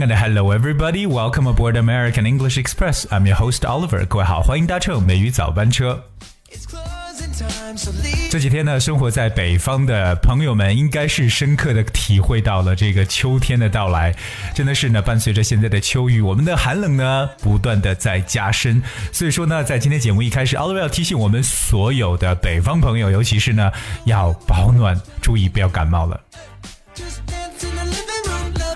Hello everybody. Welcome aboard American English Express. I'm your host Oliver. 各位好，欢迎搭乘美语早班车。这几天呢，生活在北方的朋友们应该是深刻的体会到了这个秋天的到来。真的是呢，伴随着现在的秋雨，我们的寒冷呢不断的在加深。所以说呢，在今天节目一开始，Oliver 要提醒我们所有的北方朋友，尤其是呢要保暖，注意不要感冒了。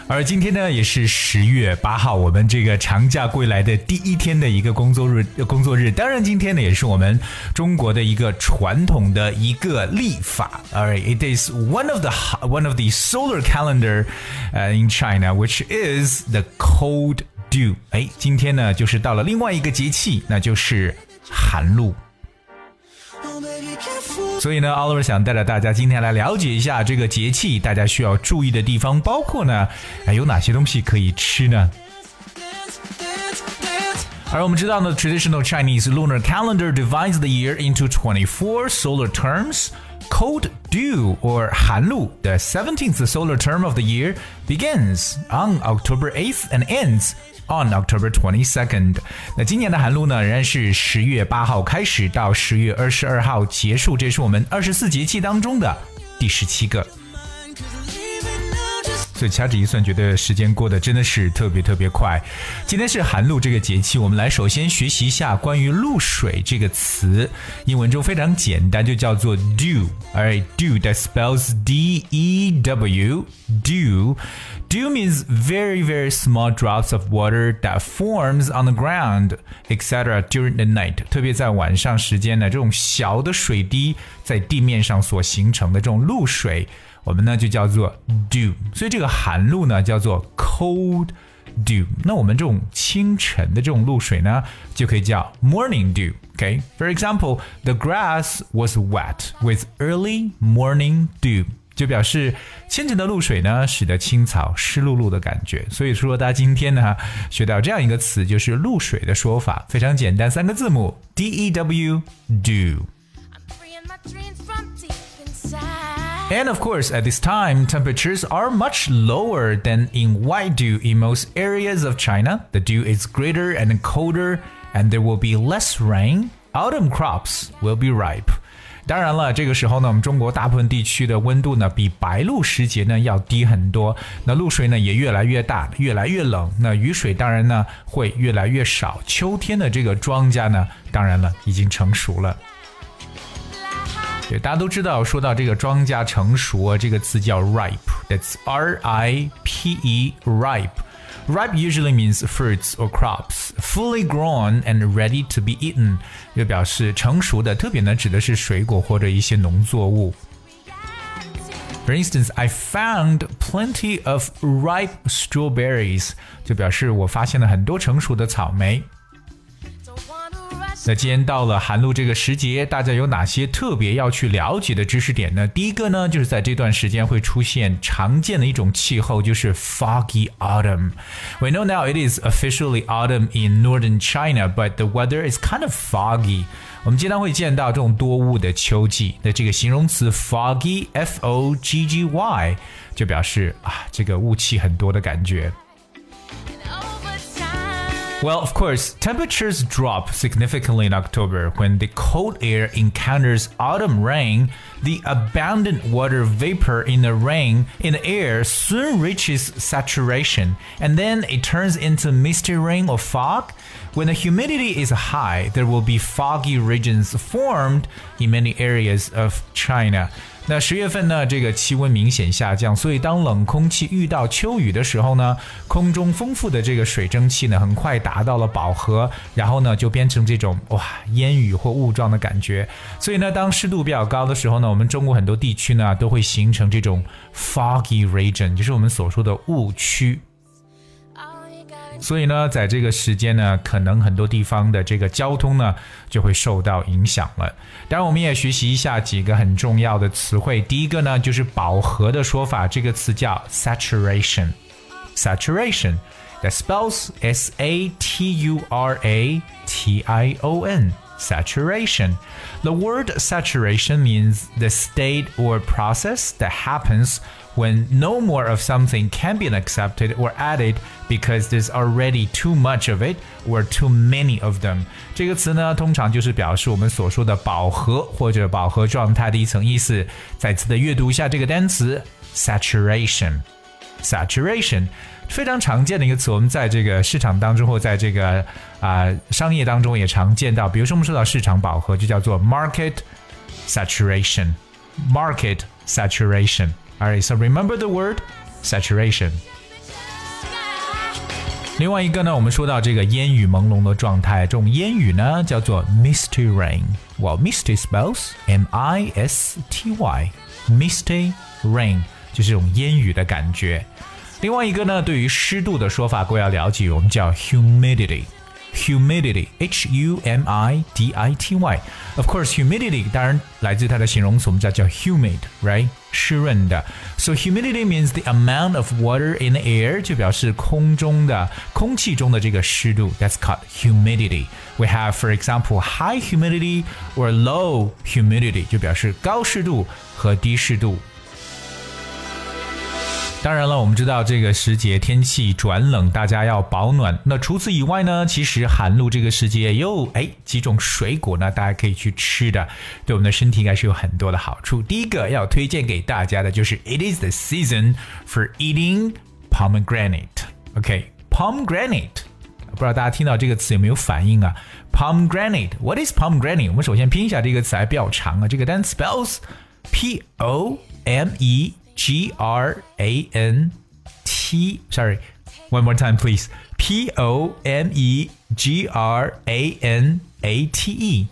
而今天呢，也是十月八号，我们这个长假归来的第一天的一个工作日。工作日，当然今天呢，也是我们中国的一个传统的一个历法。All right, it is one of the one of the solar calendar, uh, in China, which is the cold dew。哎，今天呢，就是到了另外一个节气，那就是寒露。所以呢，Oliver 想带着大家今天来了解一下这个节气，大家需要注意的地方，包括呢，哎，有哪些东西可以吃呢？而我们知道呢，traditional Chinese lunar calendar divides the year into 24 solar terms. Cold dew or 寒露, the 17th solar term of the year, begins on October 8th and ends on October twenty second。那今年的寒露呢，仍然是十月八号开始到十月二十二号结束，这是我们二十四节气当中的第十七个。所以掐指一算，觉得时间过得真的是特别特别快。今天是寒露这个节气，我们来首先学习一下关于露水这个词。英文中非常简单，就叫做 dew。而 dew that spells D E W. Dew. Dew means very very small drops of water that forms on the ground, etc. during the night. 特别在晚上时间呢，这种小的水滴在地面上所形成的这种露水。我们呢就叫做 dew，所以这个寒露呢叫做 cold dew。那我们这种清晨的这种露水呢，就可以叫 morning dew。OK，for example, the grass was wet with early morning dew，就表示清晨的露水呢，使得青草湿漉漉的感觉。所以说，大家今天呢学到这样一个词，就是露水的说法，非常简单，三个字母 D E W dew。And of course, at this time, temperatures are much lower than in white dew in most areas of China. The dew is greater and colder, and there will be less rain. Autumn crops will be ripe. 当然了，这个时候呢，我们中国大部分地区的温度呢，比白露时节呢要低很多。那露水呢也越来越大，越来越冷。那雨水当然呢会越来越少。秋天的这个庄稼呢，当然了，已经成熟了。 对，大家都知道，说到这个庄稼成熟啊，这个词叫 ripe，that's R I P E ripe。Ripe usually means fruits or crops fully grown and ready to be eaten，就表示成熟的，特别呢指的是水果或者一些农作物。For instance, I found plenty of ripe strawberries，就表示我发现了很多成熟的草莓。 那今天到了寒露这个时节，大家有哪些特别要去了解的知识点呢？第一个呢，就是在这段时间会出现常见的一种气候，就是 foggy autumn。We know now it is officially autumn in northern China, but the weather is kind of foggy。我们经常会见到这种多雾的秋季。那这个形容词 foggy，f o g g y，就表示啊，这个雾气很多的感觉。Well, of course, temperatures drop significantly in October when the cold air encounters autumn rain. The abundant water vapor in the rain in the air soon reaches saturation, and then it turns into misty rain or fog. When the humidity is high, there will be foggy regions formed in many areas of China. 那十月份呢，这个气温明显下降，所以当冷空气遇到秋雨的时候呢，空中丰富的这个水蒸气呢，很快达到了饱和，然后呢，就变成这种哇烟雨或雾状的感觉。所以呢，当湿度比较高的时候呢，我们中国很多地区呢，都会形成这种 foggy region，就是我们所说的雾区。所以呢，在这个时间呢，可能很多地方的这个交通呢就会受到影响了。当然，我们也学习一下几个很重要的词汇。第一个呢，就是饱和的说法，这个词叫 saturation。saturation，that spells S A T U R A T I O N。 saturation. The word saturation means the state or process that happens when no more of something can be accepted or added because there's already too much of it or too many of them。这个词呢，通常就是表示我们所说的饱和或者饱和状态的一层意思。再次的阅读一下这个单词 saturation。saturation 非常常见的一个词，我们在这个市场当中或在这个啊、呃、商业当中也常见到。比如说我们说到市场饱和，就叫做 market saturation。market saturation。 Alright, so remember the word saturation. 另外一个呢，我们说到这个烟雨朦胧的状态，这种烟雨呢叫做 misty rain。Well, misty spells M-I-S-T-Y. Misty rain 就是这种烟雨的感觉。另外一个呢，对于湿度的说法，各位要了解，我们叫 humidity。 humidity, H U M I D I T Y. Of course, humidity 当然来自它的形容词，我们叫叫 humid, right? 湿润的。So humidity means the amount of water in the air，就表示空中的空气中的这个湿度。That's called humidity. We have, for example, high humidity or low humidity，就表示高湿度和低湿度。 当然了，我们知道这个时节天气转冷，大家要保暖。那除此以外呢，其实寒露这个时节又哎几种水果呢，大家可以去吃的，对我们的身体应该是有很多的好处。第一个要推荐给大家的就是 It is the season for eating pomegranate. OK，pomegranate，、不知道大家听到这个词有没有反应啊？Pomegranate，What is pomegranate？我们首先拼一下这个词，还比较长啊。这个单词 spells P O M E。G R A N T. Sorry, one more time, please. P O M E G R A N A T E.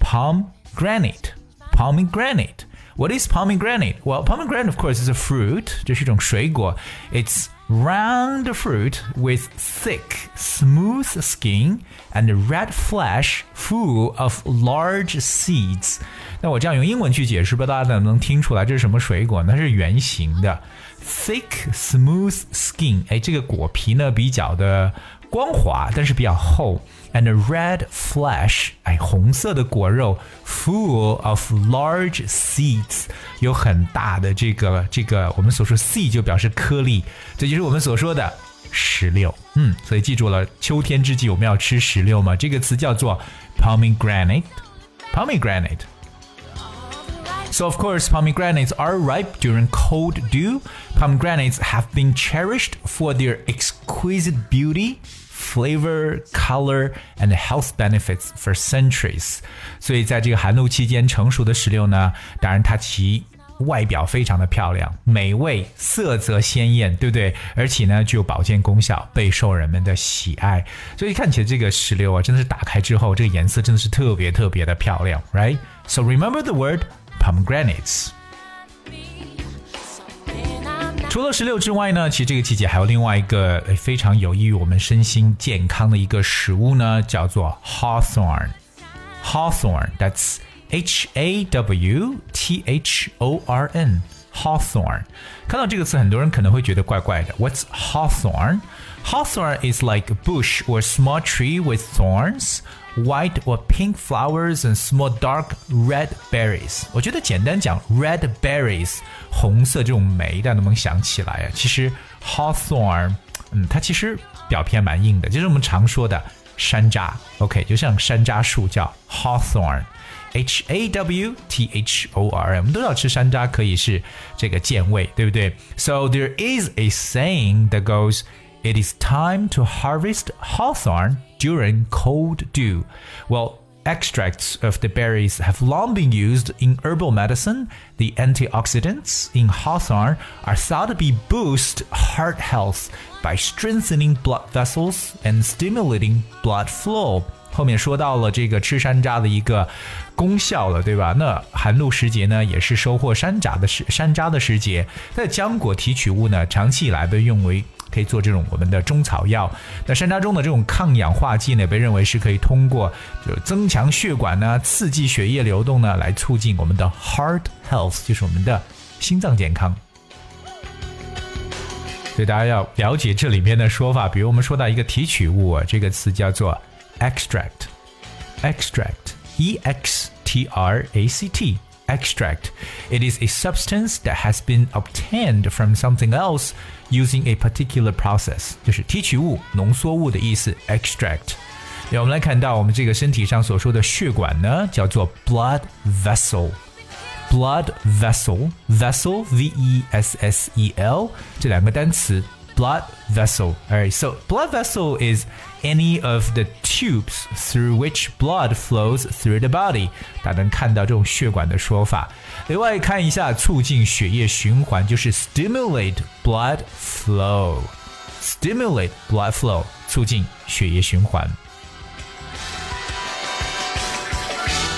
Pomegranate. Pomegranate. What is pomegranate? Well, pomegranate, of course, is a fruit. 这是一种水果. It's round fruit with thick, smooth skin and red flesh full of large seeds. 那我这样用英文去解释，不知道大家能不能听出来这是什么水果？那是圆形的，thick, smooth skin。哎，这个果皮呢比较的 光滑，但是比较厚。And red flesh，哎，红色的果肉，full of large seeds，有很大的这个这个我们所说 seed 就表示颗粒，这就是我们所说的石榴。嗯，所以记住了，秋天之际我们要吃石榴嘛？这个词叫做 pomegranate，pomegranate。So, of course, pomegranates are ripe during cold dew. Pomegranates have been cherished for their exquisite beauty, flavor, color, and health benefits for centuries. 所以在这个寒露期间成熟的石榴呢，当然它其外表非常的漂亮、美味、色泽鲜艳，对不对？而且呢，具有保健功效，备受人们的喜爱。所以看起来这个石榴啊，真的是打开之后，这个颜色真的是特别特别的漂亮，right? So remember the word pomegranates。 除了石榴之外呢，其实这个季节还有另外一个非常有益于我们身心健康的一个食物呢，叫做 hawthorn。hawthorn，that's H A W T H O R N。Hawthorn，看到这个词，很多人可能会觉得怪怪的。What's hawthorn? Hawthorn is like a bush or small tree with thorns, white or pink flowers and small dark red berries。我觉得简单讲 red berries，红色这种莓，大家能不能想起来啊？其实 hawthorn，嗯，它其实表皮蛮硬的，就是我们常说的山楂。OK，就像山楂树叫 hawthorn。H A W T H O R M，我们都知道吃山楂可以是这个健胃，对不对？So there is a saying that goes, "It is time to harvest hawthorn during cold dew." Well. Extracts of the berries have long been used in herbal medicine. The antioxidants in hawthorn are thought to be boost heart health by strengthening blood vessels and stimulating blood flow. 后面说到了这个吃山楂的一个功效了，对吧？那寒露时节呢，也是收获山楂的时山楂的时节。那浆果提取物呢，长期以来被用为可以做这种我们的中草药。那山楂中的这种抗氧化剂呢，被认为是可以通过就增强血管呢，刺激血液流动呢，来促进我们的 heart health，就是我们的心脏健康。所以大家要了解这里面的说法，比如我们说到一个提取物，这个词叫做。extract extract E X T R A C T. Extract. It is a substance that has been obtained from something else using a particular process，就是提取物、浓缩物的意思。Extract。那我们来看到我们这个身体上所说的血管呢，叫做 blood vessel。blood vessel vessel v e s s e l 这两个单词 blood vessel. Alright, so blood vessel is any of the tubes through which blood flows through the body。大家能看到这种血管的说法。另外看一下促进血液循环，就是 stimulate blood flow。stimulate blood flow，促进血液循环。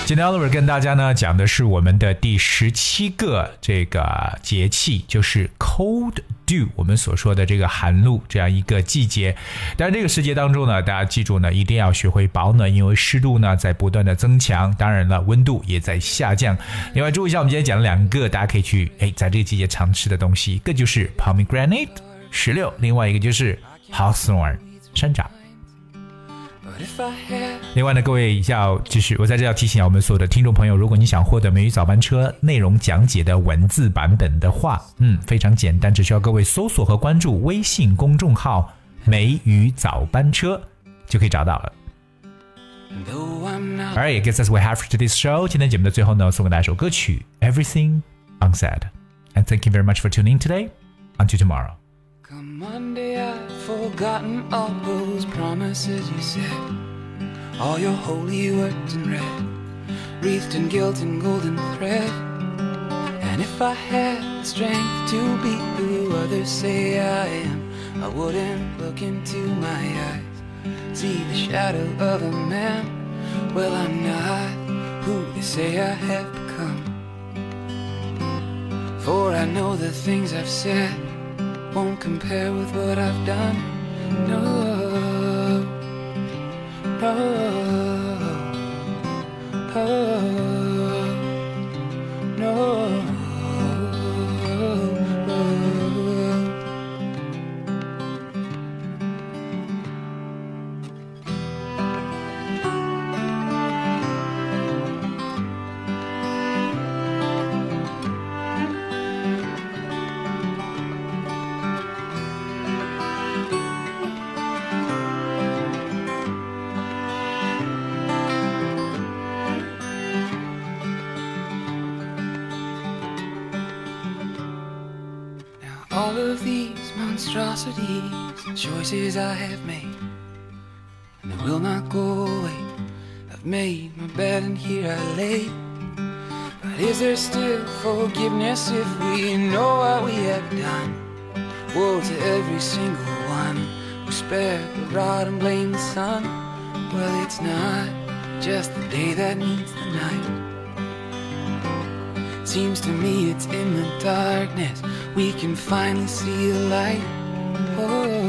今天 Oliver 跟大家呢讲的是我们的第十七个这个节气，就是 Cold do 我们所说的这个寒露这样一个季节。但是这个时节当中呢，大家记住呢，一定要学会保暖，因为湿度呢在不断的增强，当然了，温度也在下降。另外注意一下，我们今天讲了两个大家可以去哎在这个季节常吃的东西，一个就是 pomegranate 石榴，另外一个就是 hawthorn 山楂。另外呢，各位要就是我在这要提醒我们所有的听众朋友，如果你想获得美语早班车内容讲解的文字版本的话，嗯，非常简单，只需要各位搜索和关注微信公众号“美语早班车”就可以找到了。Alright, guess that's what we have for today's show. 今天节目的最后呢，送给大家一首歌曲《Everything Unsaid》，and thank you very much for tuning in today. Until tomorrow. Come Monday, I've forgotten all those promises you said. All your holy words in red, wreathed in guilt and golden thread. And if I had the strength to be who others say I am, I wouldn't look into my eyes, see the shadow of a man. Well, I'm not who they say I have become. For I know the things I've said won't compare with what I've done. Monstrosities, choices I have made, and they will not go away. I've made my bed and here I lay. But is there still forgiveness if we know what we have done? Woe to every single one who spared the rod and blamed the sun. Well, it's not just the day that needs the night. Seems to me it's in the darkness we can finally see the light. Oh.